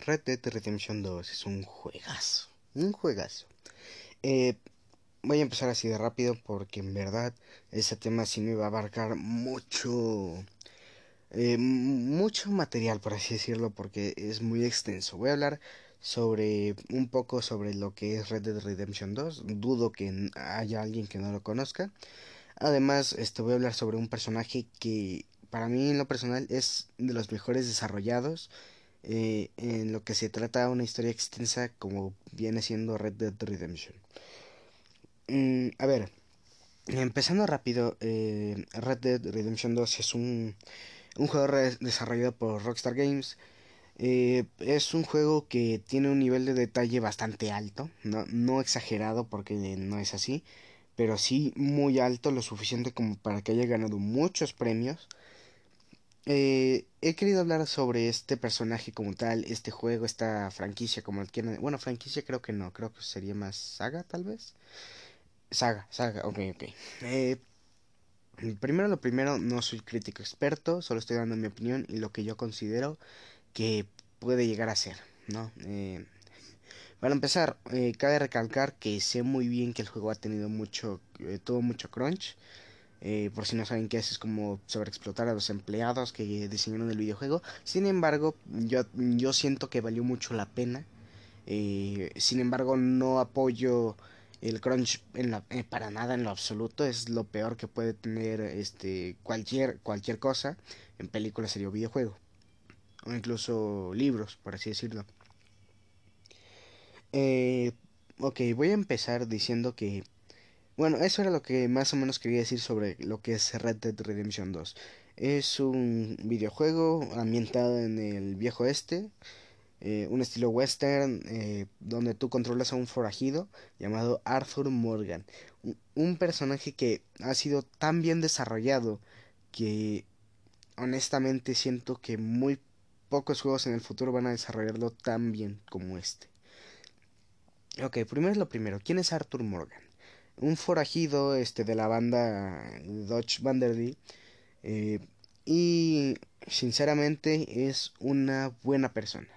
Red Dead Redemption 2 es un juegazo, un juegazo. Eh, voy a empezar así de rápido porque en verdad ese tema sí me va a abarcar mucho, eh, mucho material por así decirlo porque es muy extenso. Voy a hablar sobre un poco sobre lo que es Red Dead Redemption 2. Dudo que haya alguien que no lo conozca. Además, este, voy a hablar sobre un personaje que para mí en lo personal es de los mejores desarrollados eh, en lo que se trata una historia extensa como viene siendo Red Dead Redemption. Mm, a ver, empezando rápido, eh, Red Dead Redemption 2 es un, un juego desarrollado por Rockstar Games. Eh, es un juego que tiene un nivel de detalle bastante alto, no, no exagerado porque no es así, pero sí muy alto, lo suficiente como para que haya ganado muchos premios. Eh, he querido hablar sobre este personaje como tal, este juego, esta franquicia como quieran. Bueno, franquicia creo que no, creo que sería más saga tal vez. Saga, saga, ok, ok. Eh, primero lo primero, no soy crítico experto, solo estoy dando mi opinión y lo que yo considero que puede llegar a ser, ¿no? Eh, para empezar, eh, cabe recalcar que sé muy bien que el juego ha tenido mucho, eh, mucho crunch. Eh, por si no saben qué es, es como sobreexplotar a los empleados que diseñaron el videojuego. Sin embargo, yo, yo siento que valió mucho la pena. sin embargo, no apoyo el crunch en la, para nada en lo absoluto. Es lo peor que puede tener este, cualquier, cualquier cosa en película, serie o videojuego. O incluso libros, por así decirlo. Eh, ok, voy a empezar diciendo que... Bueno, eso era lo que más o menos quería decir sobre lo que es Red Dead Redemption 2. Es un videojuego ambientado en el viejo este, un estilo western, eh, donde tú controlas a un forajido llamado Arthur Morgan. un personaje que ha sido tan bien desarrollado que honestamente siento que muy pocos juegos en el futuro van a desarrollarlo tan bien como este. Ok, primero es lo primero. ¿Quién es Arthur Morgan? Un forajido este, de la banda Dodge Vanderly. Eh, y sinceramente es una buena persona.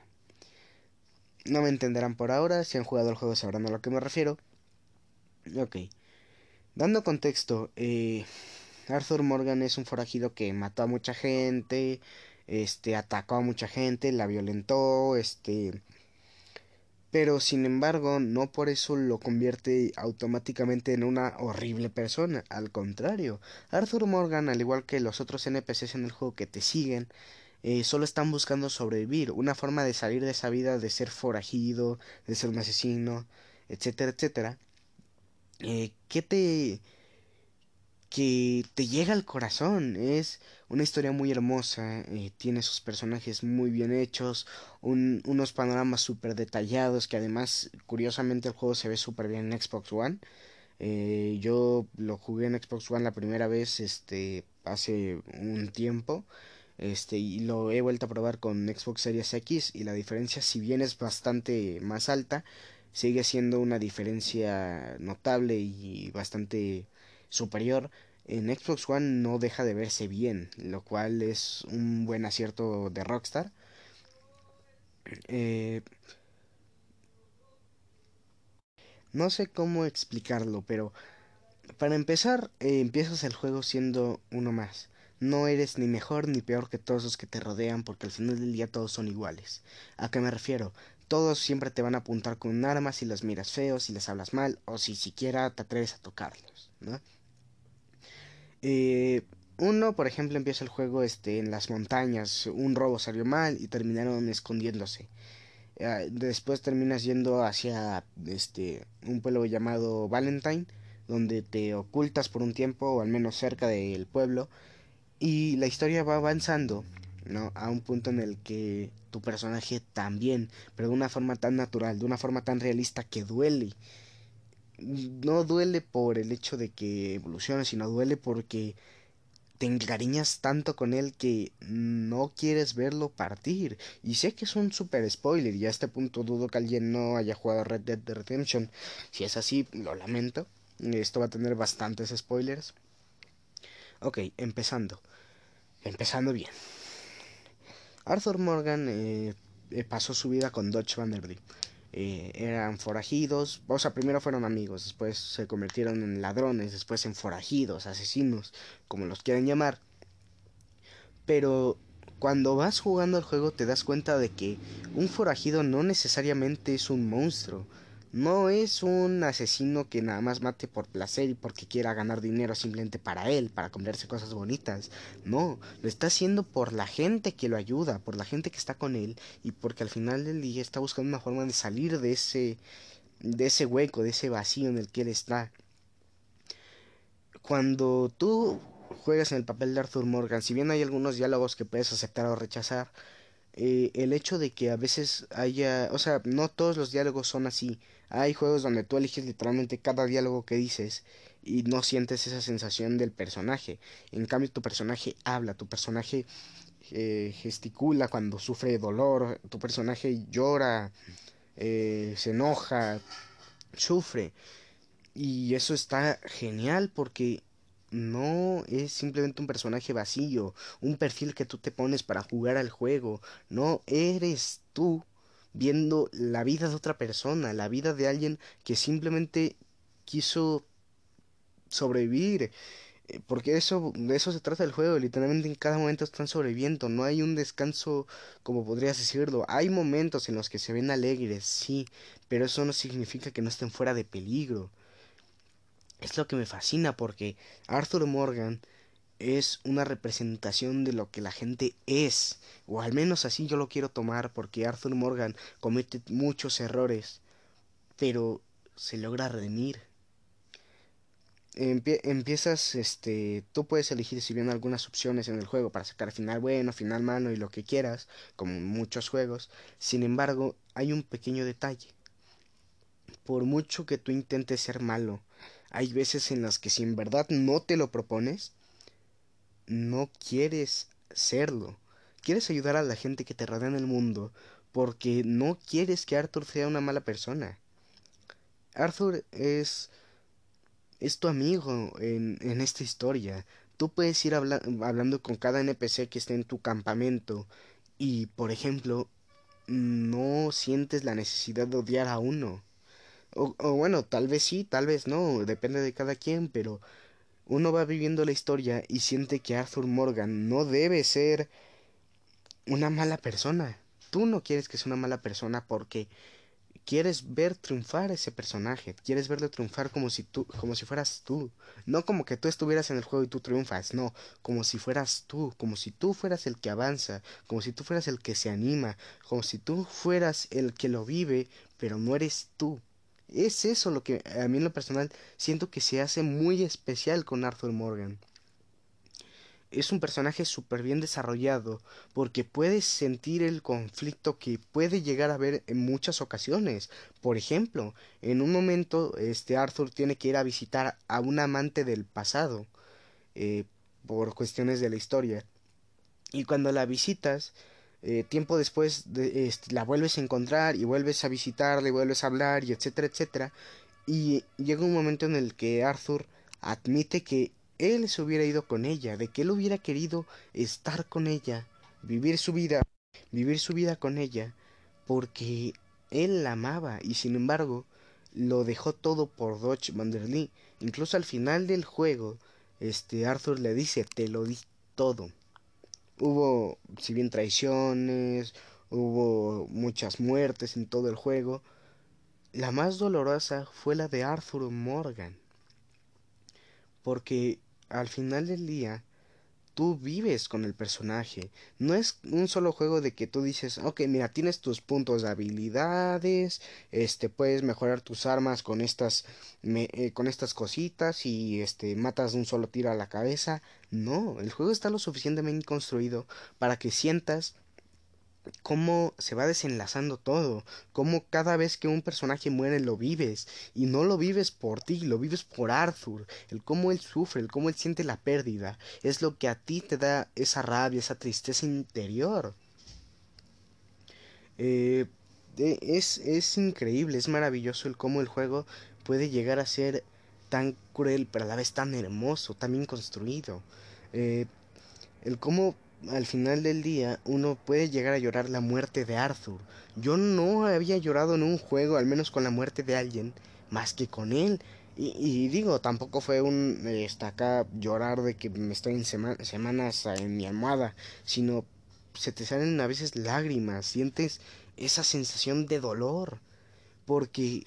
No me entenderán por ahora. Si han jugado el juego sabrán a lo que me refiero. Ok. Dando contexto, eh, Arthur Morgan es un forajido que mató a mucha gente, este, atacó a mucha gente, la violentó, este, pero sin embargo no por eso lo convierte automáticamente en una horrible persona, al contrario, Arthur Morgan, al igual que los otros NPCs en el juego que te siguen, eh, solo están buscando sobrevivir, una forma de salir de esa vida de ser forajido, de ser un asesino, etcétera, etcétera. Eh, ¿Qué te que te llega al corazón. Es una historia muy hermosa, eh, tiene sus personajes muy bien hechos, unos panoramas súper detallados, que además, curiosamente, el juego se ve súper bien en Xbox One. Eh, yo lo jugué en Xbox One la primera vez este, hace un tiempo. Este, y lo he vuelto a probar con Xbox Series X y la diferencia si bien es bastante más alta, sigue siendo una diferencia notable y bastante superior, en Xbox One no deja de verse bien, lo cual es un buen acierto de Rockstar. Eh, no sé cómo explicarlo, pero para empezar, eh, empiezas el juego siendo uno más. No eres ni mejor ni peor que todos los que te rodean porque al final del día todos son iguales. ¿A qué me refiero? Todos siempre te van a apuntar con un arma si los miras feos, si les hablas mal o si siquiera te atreves a tocarlos, ¿no? Eh, uno, por ejemplo, empieza el juego este, en las montañas, un robo salió mal y terminaron escondiéndose. Eh, después terminas yendo hacia este, un pueblo llamado Valentine, donde te ocultas por un tiempo, o al menos cerca del pueblo, y la historia va avanzando, ¿no? A un punto en el que tu personaje también, pero de una forma tan natural, de una forma tan realista que duele no duele por el hecho de que evolucione, sino duele porque te encariñas tanto con él que no quieres verlo partir. Y sé que es un super spoiler y a este punto dudo que alguien no haya jugado Red Dead Redemption. Si es así, lo lamento. Esto va a tener bastantes spoilers. Ok, empezando. Empezando bien. Arthur Morgan, eh, eh, pasó su vida con Dutch Vanderbilt. Eh, eran forajidos, o sea, primero fueron amigos, después se convirtieron en ladrones, después en forajidos, asesinos, como los quieran llamar. Pero cuando vas jugando al juego te das cuenta de que un forajido no necesariamente es un monstruo, no es un asesino que nada más mate por placer y porque quiera ganar dinero simplemente para él, para comprarse cosas bonitas. No, lo está haciendo por la gente que lo ayuda, por la gente que está con él y porque al final del día está buscando una forma de salir de ese de ese hueco, de ese vacío en el que él está. Cuando tú juegas en el papel de Arthur Morgan, si bien hay algunos diálogos que puedes aceptar o rechazar, eh, el hecho de que a veces haya, o sea, no todos los diálogos son así. Hay juegos donde tú eliges literalmente cada diálogo que dices y no sientes esa sensación del personaje. En cambio, tu personaje habla, tu personaje eh, gesticula cuando sufre dolor, tu personaje llora, eh, se enoja, sufre. Y eso está genial porque no es simplemente un personaje vacío, un perfil que tú te pones para jugar al juego. No eres tú viendo la vida de otra persona, la vida de alguien que simplemente quiso sobrevivir. Eh, porque eso, de eso se trata el juego, literalmente en cada momento están sobreviviendo, no hay un descanso como podrías decirlo, hay momentos en los que se ven alegres, sí, pero eso no significa que no estén fuera de peligro. Es lo que me fascina porque Arthur Morgan es una representación de lo que la gente es, o al menos así yo lo quiero tomar porque Arthur Morgan comete muchos errores, pero se logra redimir. empiezas, este, tú puedes elegir si bien algunas opciones en el juego para sacar final bueno, final malo y lo que quieras, como en muchos juegos. Sin embargo, hay un pequeño detalle. Por mucho que tú intentes ser malo, hay veces en las que si en verdad no te lo propones, no quieres serlo. Quieres ayudar a la gente que te rodea en el mundo porque no quieres que Arthur sea una mala persona. Arthur es es tu amigo en, en esta historia. Tú puedes ir hablando con cada NPC que esté en tu campamento y, por ejemplo, no sientes la necesidad de odiar a uno. O, o bueno, tal vez sí, tal vez no, depende de cada quien, pero uno va viviendo la historia y siente que Arthur Morgan no debe ser una mala persona. Tú no quieres que sea una mala persona porque quieres ver triunfar ese personaje, quieres verlo triunfar como si tú, como si fueras tú, no como que tú estuvieras en el juego y tú triunfas, no, como si fueras tú, como si tú fueras el que avanza, como si tú fueras el que se anima, como si tú fueras el que lo vive, pero no eres tú. Es eso lo que a mí en lo personal siento que se hace muy especial con Arthur Morgan. Es un personaje súper bien desarrollado porque puedes sentir el conflicto que puede llegar a haber en muchas ocasiones. Por ejemplo, en un momento este Arthur tiene que ir a visitar a un amante del pasado eh, por cuestiones de la historia. Y cuando la visitas, eh, tiempo después de, este, la vuelves a encontrar y vuelves a visitarla y vuelves a hablar y etcétera, etcétera. Y llega un momento en el que Arthur admite que él se hubiera ido con ella, de que él hubiera querido estar con ella, vivir su vida, vivir su vida con ella, porque él la amaba y sin embargo lo dejó todo por Dodge Vanderlee. Incluso al final del juego, este Arthur le dice, te lo di todo. Hubo, si bien traiciones, hubo muchas muertes en todo el juego. La más dolorosa fue la de Arthur Morgan. Porque al final del día, tú vives con el personaje. No es un solo juego de que tú dices, ok, mira, tienes tus puntos de habilidades, este, puedes mejorar tus armas con estas, eh, con estas cositas y este, matas de un solo tiro a la cabeza. No, el juego está lo suficientemente construido para que sientas cómo se va desenlazando todo, cómo cada vez que un personaje muere lo vives y no lo vives por ti, lo vives por Arthur, el cómo él sufre, el cómo él siente la pérdida, es lo que a ti te da esa rabia, esa tristeza interior. Eh, es, es increíble, es maravilloso el cómo el juego puede llegar a ser tan cruel, pero a la vez tan hermoso, tan bien construido. Eh, el cómo al final del día uno puede llegar a llorar la muerte de Arthur. Yo no había llorado en un juego, al menos con la muerte de alguien, más que con él. Y, digo, tampoco fue un está acá llorar de que me estoy en semanas en mi almohada, sino se te salen a veces lágrimas, sientes esa sensación de dolor, porque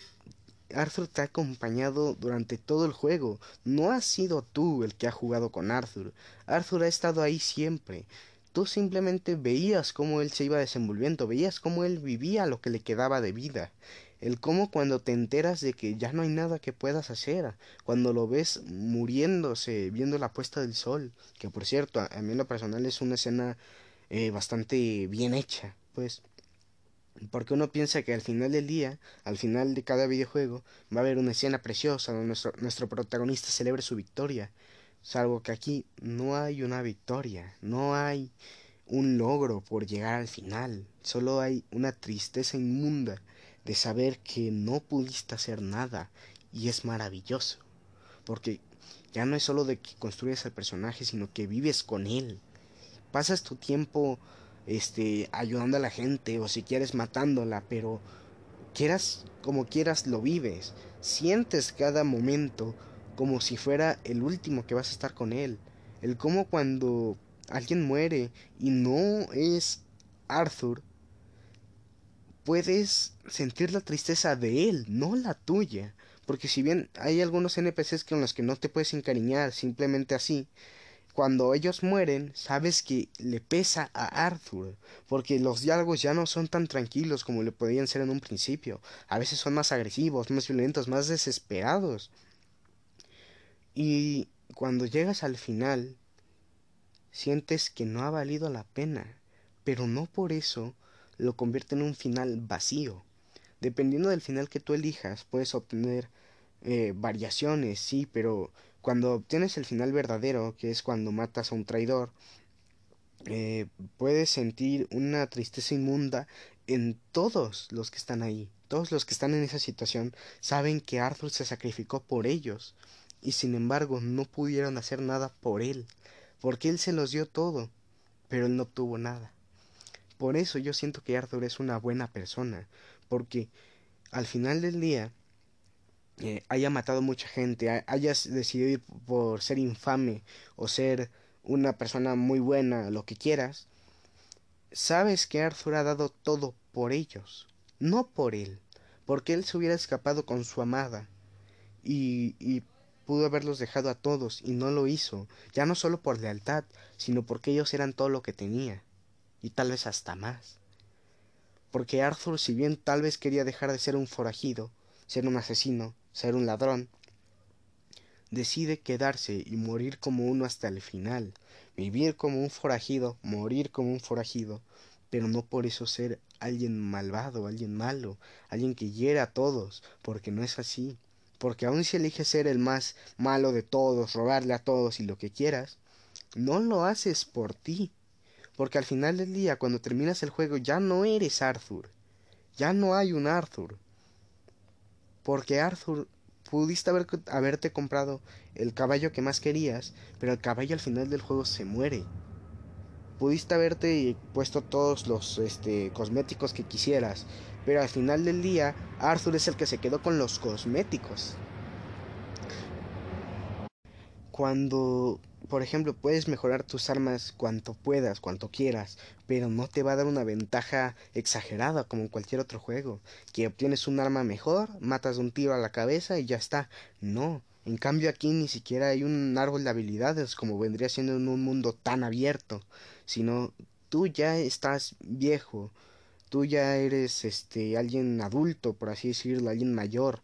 Arthur te ha acompañado durante todo el juego. No has sido tú el que ha jugado con Arthur. Arthur ha estado ahí siempre. Tú simplemente veías cómo él se iba desenvolviendo, veías cómo él vivía lo que le quedaba de vida. El cómo cuando te enteras de que ya no hay nada que puedas hacer, cuando lo ves muriéndose, viendo la puesta del sol, que por cierto, a, mí en lo personal es una escena eh, bastante bien hecha, pues, porque uno piensa que al final del día, al final de cada videojuego, va a haber una escena preciosa donde nuestro, nuestro protagonista celebre su victoria, salvo que aquí no hay una victoria, no hay un logro por llegar al final, solo hay una tristeza inmunda de saber que no pudiste hacer nada y es maravilloso, porque ya no es solo de que construyes al personaje, sino que vives con él. Pasas tu tiempo este ayudando a la gente o si quieres matándola, pero quieras como quieras lo vives. Sientes cada momento como si fuera el último que vas a estar con él. El como cuando alguien muere y no es Arthur, puedes sentir la tristeza de él, no la tuya. Porque si bien hay algunos NPCs con los que no te puedes encariñar simplemente así, cuando ellos mueren, sabes que le pesa a Arthur, porque los diálogos ya no son tan tranquilos como le podían ser en un principio. A veces son más agresivos, más violentos, más desesperados. Y cuando llegas al final, sientes que no ha valido la pena, pero no por eso lo convierte en un final vacío. Dependiendo del final que tú elijas, puedes obtener eh, variaciones, sí, pero cuando obtienes el final verdadero, que es cuando matas a un traidor, eh, puedes sentir una tristeza inmunda en todos los que están ahí. Todos los que están en esa situación saben que Arthur se sacrificó por ellos y sin embargo no pudieron hacer nada por él, porque él se los dio todo, pero él no tuvo nada. Por eso yo siento que Arthur es una buena persona, porque al final del día eh, haya matado mucha gente, hayas decidido ir por ser infame o ser una persona muy buena, lo que quieras, sabes que Arthur ha dado todo por ellos, no por él, porque él se hubiera escapado con su amada y, y pudo haberlos dejado a todos y no lo hizo, ya no solo por lealtad, sino porque ellos eran todo lo que tenía y tal vez hasta más. Porque Arthur, si bien tal vez quería dejar de ser un forajido, ser un asesino, ser un ladrón, decide quedarse y morir como uno hasta el final, vivir como un forajido, morir como un forajido, pero no por eso ser alguien malvado, alguien malo, alguien que hiera a todos, porque no es así. Porque aun si eliges ser el más malo de todos, robarle a todos y lo que quieras, no lo haces por ti, porque al final del día, cuando terminas el juego, ya no eres Arthur. Ya no hay un Arthur. Porque Arthur pudiste haber, haberte comprado el caballo que más querías, pero el caballo al final del juego se muere. Pudiste haberte puesto todos los este, cosméticos que quisieras, pero al final del día Arthur es el que se quedó con los cosméticos. Cuando por ejemplo, puedes mejorar tus armas cuanto puedas, cuanto quieras, pero no te va a dar una ventaja exagerada como en cualquier otro juego, que obtienes un arma mejor, matas un tiro a la cabeza y ya está. No, en cambio aquí ni siquiera hay un árbol de habilidades como vendría siendo en un mundo tan abierto, sino tú ya estás viejo, tú ya eres este alguien adulto, por así decirlo, alguien mayor,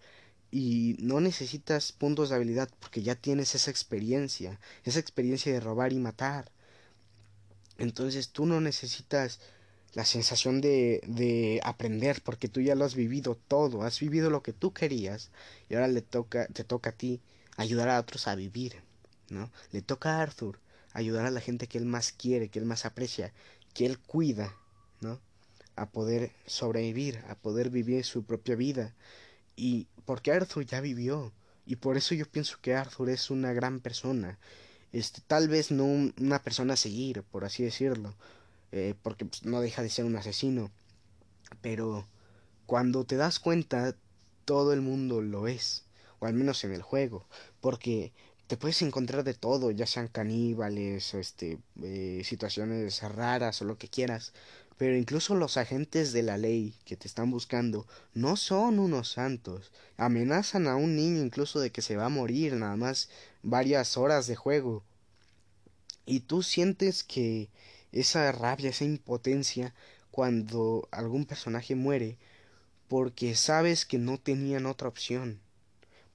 y no necesitas puntos de habilidad porque ya tienes esa experiencia, esa experiencia de robar y matar. Entonces tú no necesitas la sensación de, de aprender porque tú ya lo has vivido todo, has vivido lo que tú querías y ahora le toca, te toca a ti ayudar a otros a vivir, ¿no? Le toca a Arthur ayudar a la gente que él más quiere, que él más aprecia, que él cuida, ¿no? A poder sobrevivir, a poder vivir su propia vida y porque Arthur ya vivió. Y por eso yo pienso que Arthur es una gran persona. este, tal vez no una persona a seguir, por así decirlo, eh, porque pues, no deja de ser un asesino, pero cuando te das cuenta, todo el mundo lo es, al menos en el juego, porque te puedes encontrar de todo, ya sean caníbales o este, eh, situaciones raras o lo que quieras, pero incluso los agentes de la ley que te están buscando no son unos santos. Amenazan a un niño incluso de que se va a morir nada más varias horas de juego. Y tú sientes que esa rabia, esa impotencia cuando algún personaje muere porque sabes que no tenían otra opción.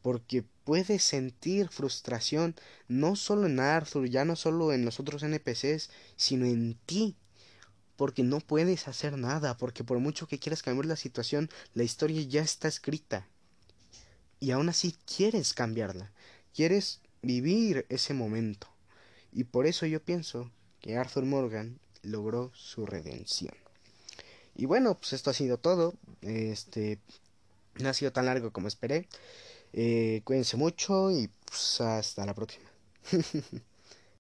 Porque puedes sentir frustración no solo en Arthur, ya no solo en los otros NPCs, sino en ti porque no puedes hacer nada, porque por mucho que quieras cambiar la situación, la historia ya está escrita. Y aún así quieres cambiarla, quieres vivir ese momento. Y por eso yo pienso que Arthur Morgan logró su redención. Y bueno, pues esto ha sido todo. Este no ha sido tan largo como esperé. Eh, cuídense mucho y pues hasta la próxima.